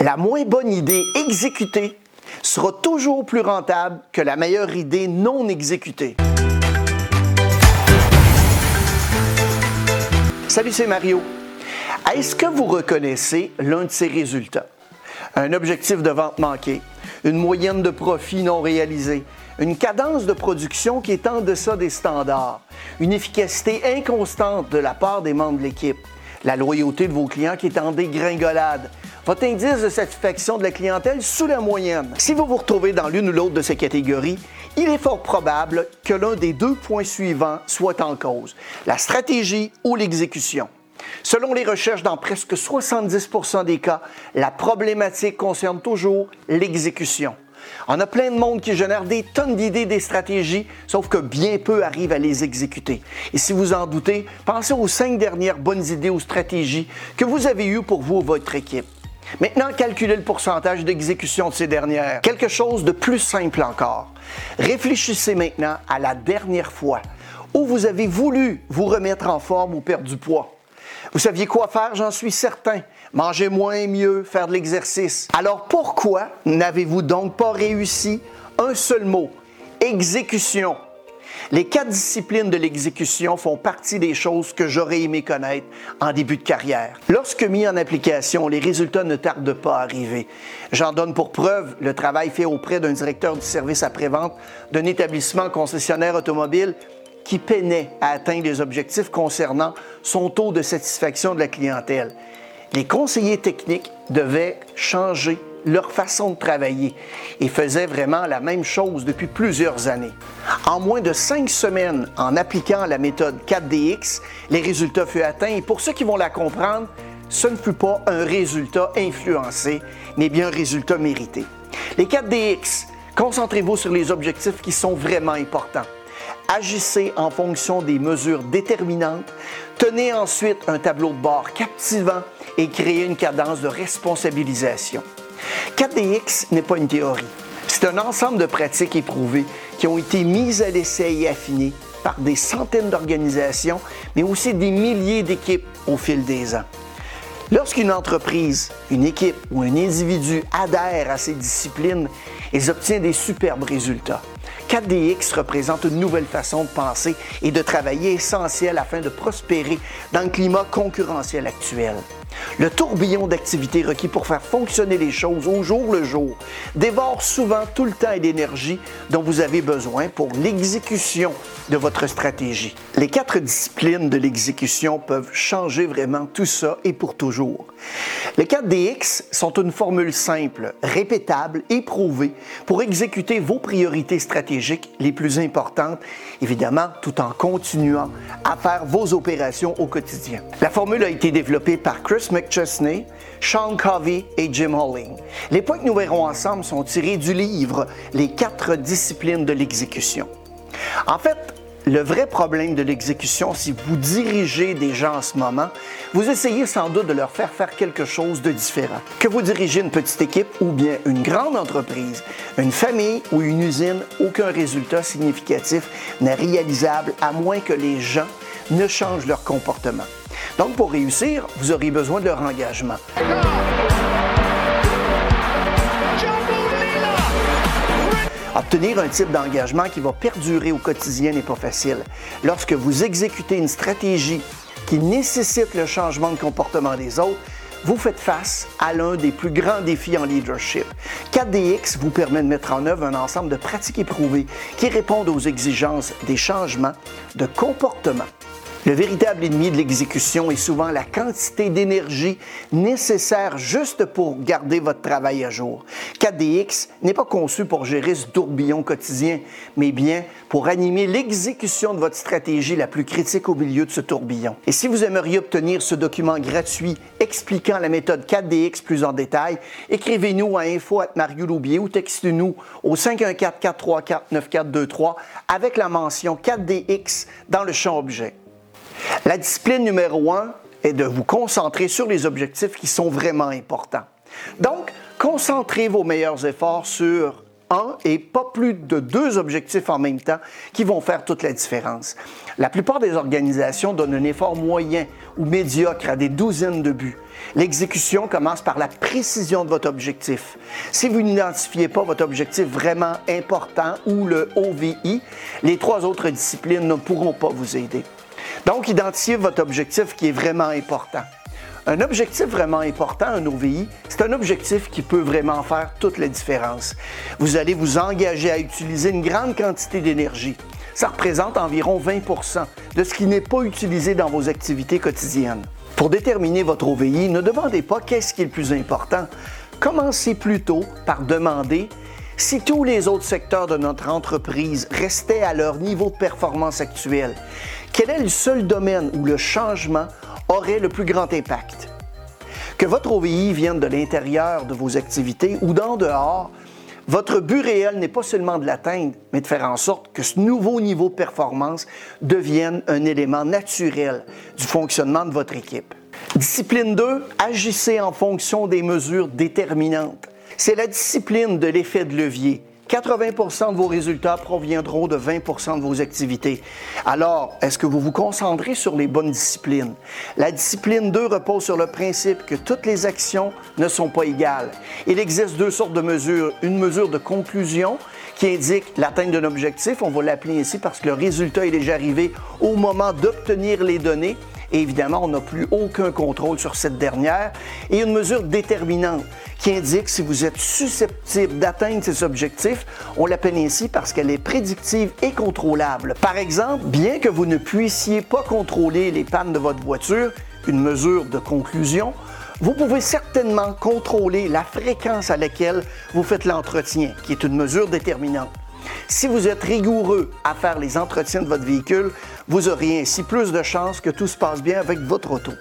La moins bonne idée exécutée sera toujours plus rentable que la meilleure idée non exécutée. Salut, c'est Mario. Est-ce que vous reconnaissez l'un de ces résultats? Un objectif de vente manqué, une moyenne de profit non réalisée, une cadence de production qui est en deçà des standards, une efficacité inconstante de la part des membres de l'équipe, la loyauté de vos clients qui est en dégringolade, votre indice de satisfaction de la clientèle sous la moyenne. Si vous vous retrouvez dans l'une ou l'autre de ces catégories, il est fort probable que l'un des deux points suivants soit en cause, la stratégie ou l'exécution. Selon les recherches, dans presque 70% des cas, la problématique concerne toujours l'exécution. On a plein de monde qui génère des tonnes d'idées, des stratégies, sauf que bien peu arrivent à les exécuter. Et si vous en doutez, pensez aux cinq dernières bonnes idées ou stratégies que vous avez eues pour vous ou votre équipe. Maintenant, calculez le pourcentage d'exécution de ces dernières. Quelque chose de plus simple encore. Réfléchissez maintenant à la dernière fois où vous avez voulu vous remettre en forme ou perdre du poids. Vous saviez quoi faire, j'en suis certain. Manger moins et mieux, faire de l'exercice. Alors pourquoi n'avez-vous donc pas réussi un seul mot? Exécution. Les quatre disciplines de l'exécution font partie des choses que j'aurais aimé connaître en début de carrière. Lorsque mis en application, les résultats ne tardent pas à arriver. J'en donne pour preuve le travail fait auprès d'un directeur du service après-vente d'un établissement concessionnaire automobile qui peinait à atteindre les objectifs concernant son taux de satisfaction de la clientèle. Les conseillers techniques devaient changer leur façon de travailler et faisaient vraiment la même chose depuis plusieurs années. En moins de cinq semaines, en appliquant la méthode 4DX, les résultats furent atteints et pour ceux qui vont la comprendre, ce ne fut pas un résultat influencé, mais bien un résultat mérité. Les 4DX, concentrez-vous sur les objectifs qui sont vraiment importants. Agissez en fonction des mesures déterminantes. Tenez ensuite un tableau de bord captivant et créez une cadence de responsabilisation. 4DX n'est pas une théorie. C'est un ensemble de pratiques éprouvées qui ont été mises à l'essai et affinées par des centaines d'organisations, mais aussi des milliers d'équipes au fil des ans. Lorsqu'une entreprise, une équipe ou un individu adhère à ces disciplines, ils obtiennent des superbes résultats. 4DX représente une nouvelle façon de penser et de travailler essentielle afin de prospérer dans le climat concurrentiel actuel. Le tourbillon d'activités requis pour faire fonctionner les choses au jour le jour dévore souvent tout le temps et l'énergie dont vous avez besoin pour l'exécution de votre stratégie. Les quatre disciplines de l'exécution peuvent changer vraiment tout ça et pour toujours. Les 4DX sont une formule simple, répétable, éprouvée pour exécuter vos priorités stratégiques les plus importantes, évidemment tout en continuant à faire vos opérations au quotidien. La formule a été développée par Chris McChesney, Sean Covey et Jim Holling. Les points que nous verrons ensemble sont tirés du livre Les quatre disciplines de l'exécution. En fait, le vrai problème de l'exécution, si vous dirigez des gens en ce moment, vous essayez sans doute de leur faire faire quelque chose de différent. Que vous dirigez une petite équipe ou bien une grande entreprise, une famille ou une usine, aucun résultat significatif n'est réalisable à moins que les gens ne changent leur comportement. Donc, pour réussir, vous aurez besoin de leur engagement. Obtenir un type d'engagement qui va perdurer au quotidien n'est pas facile. Lorsque vous exécutez une stratégie qui nécessite le changement de comportement des autres, vous faites face à l'un des plus grands défis en leadership. 4DX vous permet de mettre en œuvre un ensemble de pratiques éprouvées qui répondent aux exigences des changements de comportement. Le véritable ennemi de l'exécution est souvent la quantité d'énergie nécessaire juste pour garder votre travail à jour. 4DX n'est pas conçu pour gérer ce tourbillon quotidien, mais bien pour animer l'exécution de votre stratégie la plus critique au milieu de ce tourbillon. Et si vous aimeriez obtenir ce document gratuit expliquant la méthode 4DX plus en détail, écrivez-nous à info ou textez-nous au 514-434-9423 avec la mention 4DX dans le champ objet. La discipline numéro un est de vous concentrer sur les objectifs qui sont vraiment importants. Donc, concentrez vos meilleurs efforts sur un et pas plus de deux objectifs en même temps qui vont faire toute la différence. La plupart des organisations donnent un effort moyen ou médiocre à des douzaines de buts. L'exécution commence par la précision de votre objectif. Si vous n'identifiez pas votre objectif vraiment important ou le OVI, les trois autres disciplines ne pourront pas vous aider. Donc, identifiez votre objectif qui est vraiment important. Un objectif vraiment important, un OVI, c'est un objectif qui peut vraiment faire toute la différence. Vous allez vous engager à utiliser une grande quantité d'énergie. Ça représente environ 20% de ce qui n'est pas utilisé dans vos activités quotidiennes. Pour déterminer votre OVI, ne demandez pas qu'est-ce qui est le plus important. Commencez plutôt par demander si tous les autres secteurs de notre entreprise restaient à leur niveau de performance actuel, quel est le seul domaine où le changement aurait le plus grand impact? Que votre OVI vienne de l'intérieur de vos activités ou d'en dehors, votre but réel n'est pas seulement de l'atteindre, mais de faire en sorte que ce nouveau niveau de performance devienne un élément naturel du fonctionnement de votre équipe. Discipline 2, agissez en fonction des mesures déterminantes. C'est la discipline de l'effet de levier. 80% de vos résultats proviendront de 20% de vos activités. Alors, est-ce que vous vous concentrez sur les bonnes disciplines? La discipline 2 repose sur le principe que toutes les actions ne sont pas égales. Il existe deux sortes de mesures. Une mesure de conclusion qui indique l'atteinte d'un objectif, on va l'appeler ici parce que le résultat est déjà arrivé au moment d'obtenir les données. Évidemment, on n'a plus aucun contrôle sur cette dernière. Et une mesure déterminante qui indique si vous êtes susceptible d'atteindre ces objectifs. On l'appelle ainsi parce qu'elle est prédictive et contrôlable. Par exemple, bien que vous ne puissiez pas contrôler les pannes de votre voiture, une mesure de conclusion, vous pouvez certainement contrôler la fréquence à laquelle vous faites l'entretien, qui est une mesure déterminante. Si vous êtes rigoureux à faire les entretiens de votre véhicule, vous aurez ainsi plus de chances que tout se passe bien avec votre auto.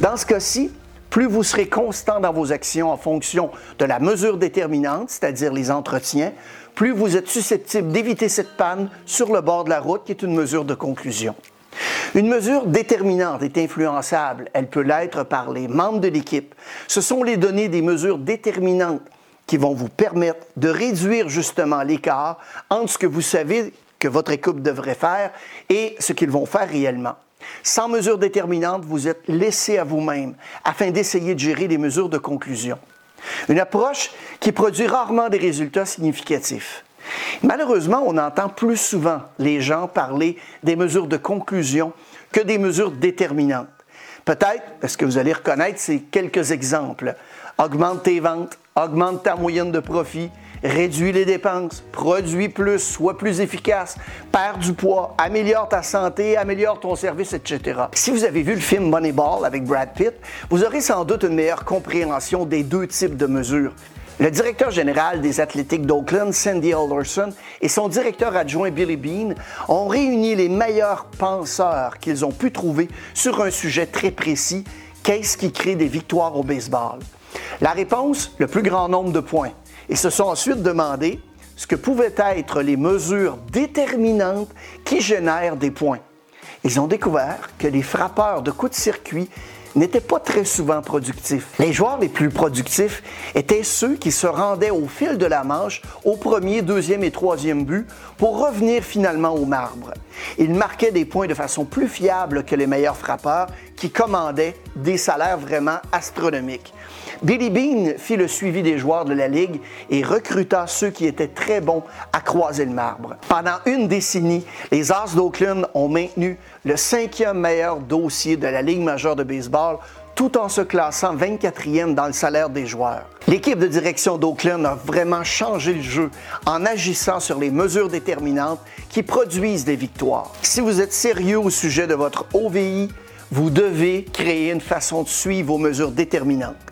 Dans ce cas-ci, plus vous serez constant dans vos actions en fonction de la mesure déterminante, c'est-à-dire les entretiens, plus vous êtes susceptible d'éviter cette panne sur le bord de la route, qui est une mesure de conclusion. Une mesure déterminante est influençable. Elle peut l'être par les membres de l'équipe. Ce sont les données des mesures déterminantes qui vont vous permettre de réduire justement l'écart entre ce que vous savez que votre équipe devrait faire et ce qu'ils vont faire réellement. Sans mesures déterminantes, vous êtes laissé à vous-même afin d'essayer de gérer les mesures de conclusion. Une approche qui produit rarement des résultats significatifs. Malheureusement, on entend plus souvent les gens parler des mesures de conclusion que des mesures déterminantes. Peut-être, ce que vous allez reconnaître, c'est quelques exemples? Augmente tes ventes, augmente ta moyenne de profit, réduis les dépenses, produis plus, sois plus efficace, perds du poids, améliore ta santé, améliore ton service, etc. Si vous avez vu le film Moneyball avec Brad Pitt, vous aurez sans doute une meilleure compréhension des deux types de mesures. Le directeur général des athlétiques d'Oakland, Sandy Alderson, et son directeur adjoint Billy Bean ont réuni les meilleurs penseurs qu'ils ont pu trouver sur un sujet très précis, qu'est-ce qui crée des victoires au baseball? La réponse, le plus grand nombre de points et se sont ensuite demandé ce que pouvaient être les mesures déterminantes qui génèrent des points. Ils ont découvert que les frappeurs de coups de circuit n'étaient pas très souvent productifs. Les joueurs les plus productifs étaient ceux qui se rendaient au fil de la manche au premier, deuxième et troisième but pour revenir finalement au marbre. Ils marquaient des points de façon plus fiable que les meilleurs frappeurs qui commandaient des salaires vraiment astronomiques. Billy Bean fit le suivi des joueurs de la Ligue et recruta ceux qui étaient très bons à croiser le marbre. Pendant une décennie, les As d'Oakland ont maintenu le cinquième meilleur dossier de la Ligue majeure de baseball tout en se classant 24e dans le salaire des joueurs. L'équipe de direction d'Oakland a vraiment changé le jeu en agissant sur les mesures déterminantes qui produisent des victoires. Si vous êtes sérieux au sujet de votre OVI, vous devez créer une façon de suivre vos mesures déterminantes.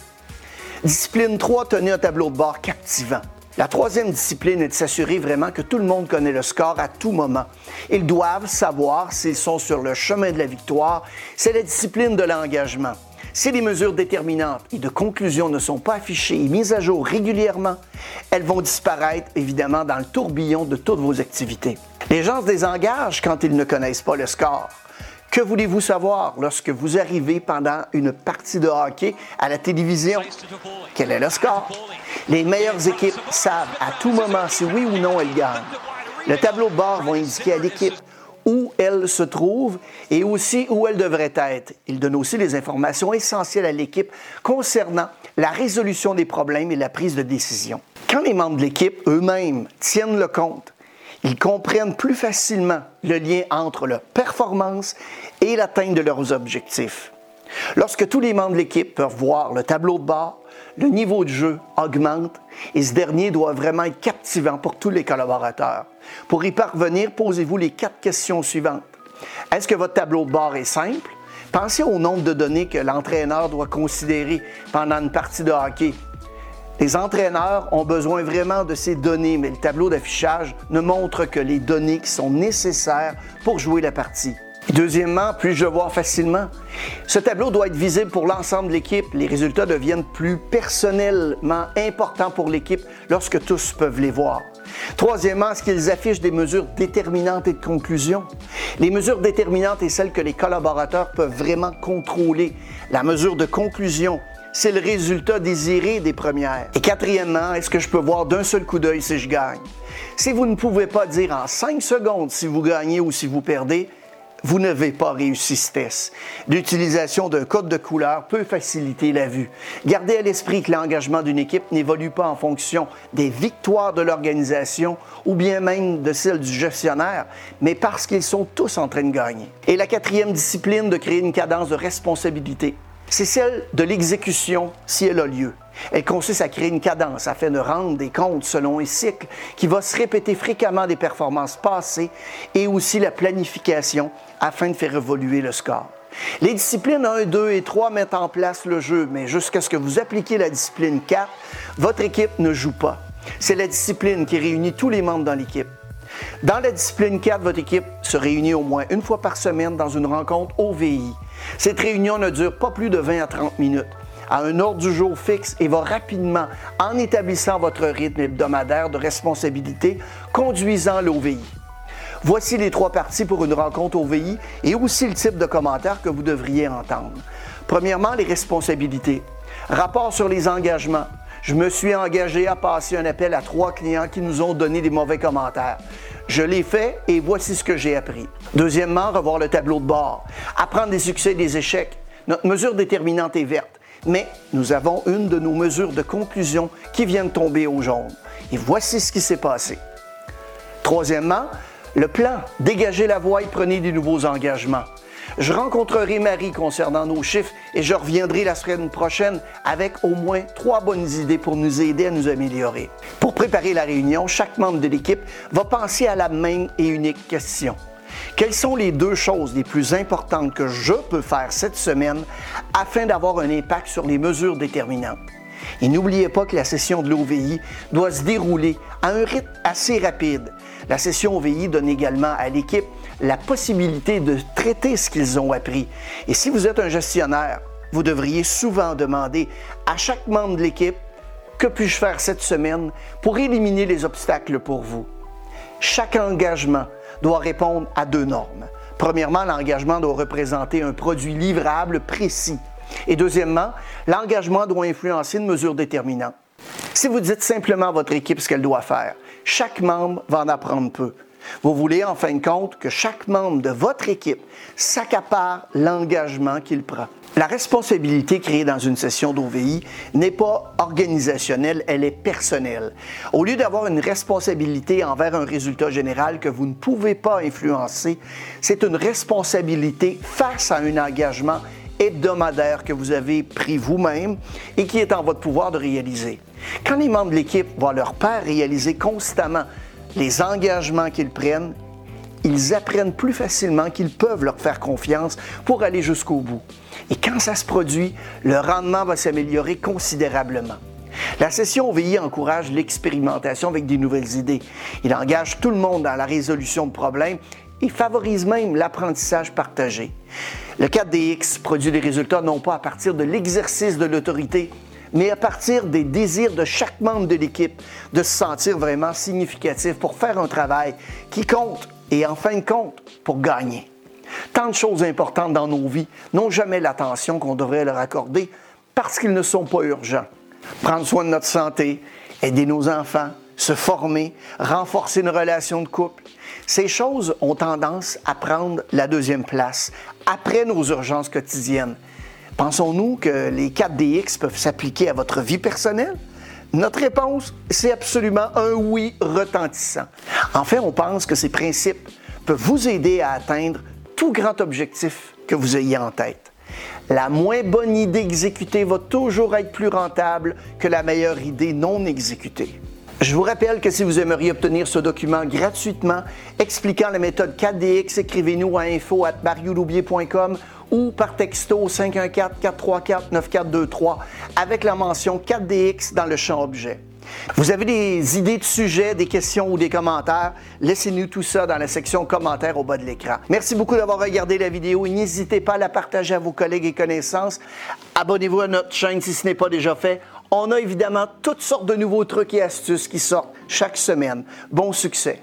Discipline 3, tenir un tableau de bord captivant. La troisième discipline est de s'assurer vraiment que tout le monde connaît le score à tout moment. Ils doivent savoir s'ils sont sur le chemin de la victoire. C'est la discipline de l'engagement. Si les mesures déterminantes et de conclusion ne sont pas affichées et mises à jour régulièrement, elles vont disparaître évidemment dans le tourbillon de toutes vos activités. Les gens se désengagent quand ils ne connaissent pas le score. Que voulez-vous savoir lorsque vous arrivez pendant une partie de hockey à la télévision? Quel est le score? Les meilleures équipes savent à tout moment si oui ou non elles gagnent. Le tableau de bord va indiquer à l'équipe où elle se trouve et aussi où elle devrait être. Il donne aussi les informations essentielles à l'équipe concernant la résolution des problèmes et la prise de décision. Quand les membres de l'équipe eux-mêmes tiennent le compte ils comprennent plus facilement le lien entre leur performance et l'atteinte de leurs objectifs. Lorsque tous les membres de l'équipe peuvent voir le tableau de bord, le niveau de jeu augmente et ce dernier doit vraiment être captivant pour tous les collaborateurs. Pour y parvenir, posez-vous les quatre questions suivantes. Est-ce que votre tableau de bord est simple? Pensez au nombre de données que l'entraîneur doit considérer pendant une partie de hockey les entraîneurs ont besoin vraiment de ces données, mais le tableau d'affichage ne montre que les données qui sont nécessaires pour jouer la partie. Deuxièmement, puis-je voir facilement? Ce tableau doit être visible pour l'ensemble de l'équipe. Les résultats deviennent plus personnellement importants pour l'équipe lorsque tous peuvent les voir. Troisièmement, est-ce qu'ils affichent des mesures déterminantes et de conclusion? Les mesures déterminantes et celles que les collaborateurs peuvent vraiment contrôler. La mesure de conclusion, c'est le résultat désiré des premières. Et quatrièmement, est-ce que je peux voir d'un seul coup d'œil si je gagne? Si vous ne pouvez pas dire en cinq secondes si vous gagnez ou si vous perdez, vous n'avez pas réussi ce test. L'utilisation d'un code de couleur peut faciliter la vue. Gardez à l'esprit que l'engagement d'une équipe n'évolue pas en fonction des victoires de l'organisation ou bien même de celles du gestionnaire, mais parce qu'ils sont tous en train de gagner. Et la quatrième discipline de créer une cadence de responsabilité c'est celle de l'exécution si elle a lieu. Elle consiste à créer une cadence afin de rendre des comptes selon un cycle qui va se répéter fréquemment des performances passées et aussi la planification afin de faire évoluer le score. Les disciplines 1, 2 et 3 mettent en place le jeu, mais jusqu'à ce que vous appliquiez la discipline 4, votre équipe ne joue pas. C'est la discipline qui réunit tous les membres dans l'équipe. Dans la discipline 4, votre équipe se réunit au moins une fois par semaine dans une rencontre OVI. Cette réunion ne dure pas plus de 20 à 30 minutes à un ordre du jour fixe et va rapidement, en établissant votre rythme hebdomadaire de responsabilité, conduisant l'OVI. Voici les trois parties pour une rencontre OVI et aussi le type de commentaires que vous devriez entendre. Premièrement, les responsabilités. Rapport sur les engagements. Je me suis engagé à passer un appel à trois clients qui nous ont donné des mauvais commentaires. Je l'ai fait et voici ce que j'ai appris. Deuxièmement, revoir le tableau de bord. Apprendre des succès et des échecs. Notre mesure déterminante est verte, mais nous avons une de nos mesures de conclusion qui vient de tomber au jaune. Et voici ce qui s'est passé. Troisièmement, le plan. Dégagez la voie et prenez des nouveaux engagements. Je rencontrerai Marie concernant nos chiffres et je reviendrai la semaine prochaine avec au moins trois bonnes idées pour nous aider à nous améliorer. Pour préparer la réunion, chaque membre de l'équipe va penser à la même et unique question. Quelles sont les deux choses les plus importantes que je peux faire cette semaine afin d'avoir un impact sur les mesures déterminantes? Et n'oubliez pas que la session de l'OVI doit se dérouler à un rythme assez rapide. La session OVI donne également à l'équipe la possibilité de traiter ce qu'ils ont appris. Et si vous êtes un gestionnaire, vous devriez souvent demander à chaque membre de l'équipe que puis-je faire cette semaine pour éliminer les obstacles pour vous? Chaque engagement doit répondre à deux normes. Premièrement, l'engagement doit représenter un produit livrable précis. Et deuxièmement, l'engagement doit influencer une mesure déterminante. Si vous dites simplement à votre équipe ce qu'elle doit faire, chaque membre va en apprendre peu. Vous voulez en fin de compte que chaque membre de votre équipe s'accapare l'engagement qu'il prend. La responsabilité créée dans une session d'OVI n'est pas organisationnelle, elle est personnelle. Au lieu d'avoir une responsabilité envers un résultat général que vous ne pouvez pas influencer, c'est une responsabilité face à un engagement hebdomadaire que vous avez pris vous-même et qui est en votre pouvoir de réaliser. Quand les membres de l'équipe voient leur père réaliser constamment les engagements qu'ils prennent, ils apprennent plus facilement qu'ils peuvent leur faire confiance pour aller jusqu'au bout. Et quand ça se produit, le rendement va s'améliorer considérablement. La session OVI encourage l'expérimentation avec des nouvelles idées. Il engage tout le monde dans la résolution de problèmes et favorise même l'apprentissage partagé. Le 4DX produit des résultats non pas à partir de l'exercice de l'autorité, mais à partir des désirs de chaque membre de l'équipe de se sentir vraiment significatif pour faire un travail qui compte et en fin de compte pour gagner. Tant de choses importantes dans nos vies n'ont jamais l'attention qu'on devrait leur accorder parce qu'ils ne sont pas urgents. Prendre soin de notre santé, aider nos enfants, se former, renforcer une relation de couple, ces choses ont tendance à prendre la deuxième place après nos urgences quotidiennes. Pensons-nous que les 4 DX peuvent s'appliquer à votre vie personnelle? Notre réponse, c'est absolument un oui retentissant. En fait, on pense que ces principes peuvent vous aider à atteindre tout grand objectif que vous ayez en tête. La moins bonne idée exécutée va toujours être plus rentable que la meilleure idée non exécutée. Je vous rappelle que si vous aimeriez obtenir ce document gratuitement expliquant la méthode 4DX, écrivez-nous à info@mariouloubier.com ou par texto 514-434-9423 avec la mention 4DX dans le champ objet. Vous avez des idées de sujets, des questions ou des commentaires, laissez-nous tout ça dans la section commentaires au bas de l'écran. Merci beaucoup d'avoir regardé la vidéo et n'hésitez pas à la partager à vos collègues et connaissances. Abonnez-vous à notre chaîne si ce n'est pas déjà fait. On a évidemment toutes sortes de nouveaux trucs et astuces qui sortent chaque semaine. Bon succès!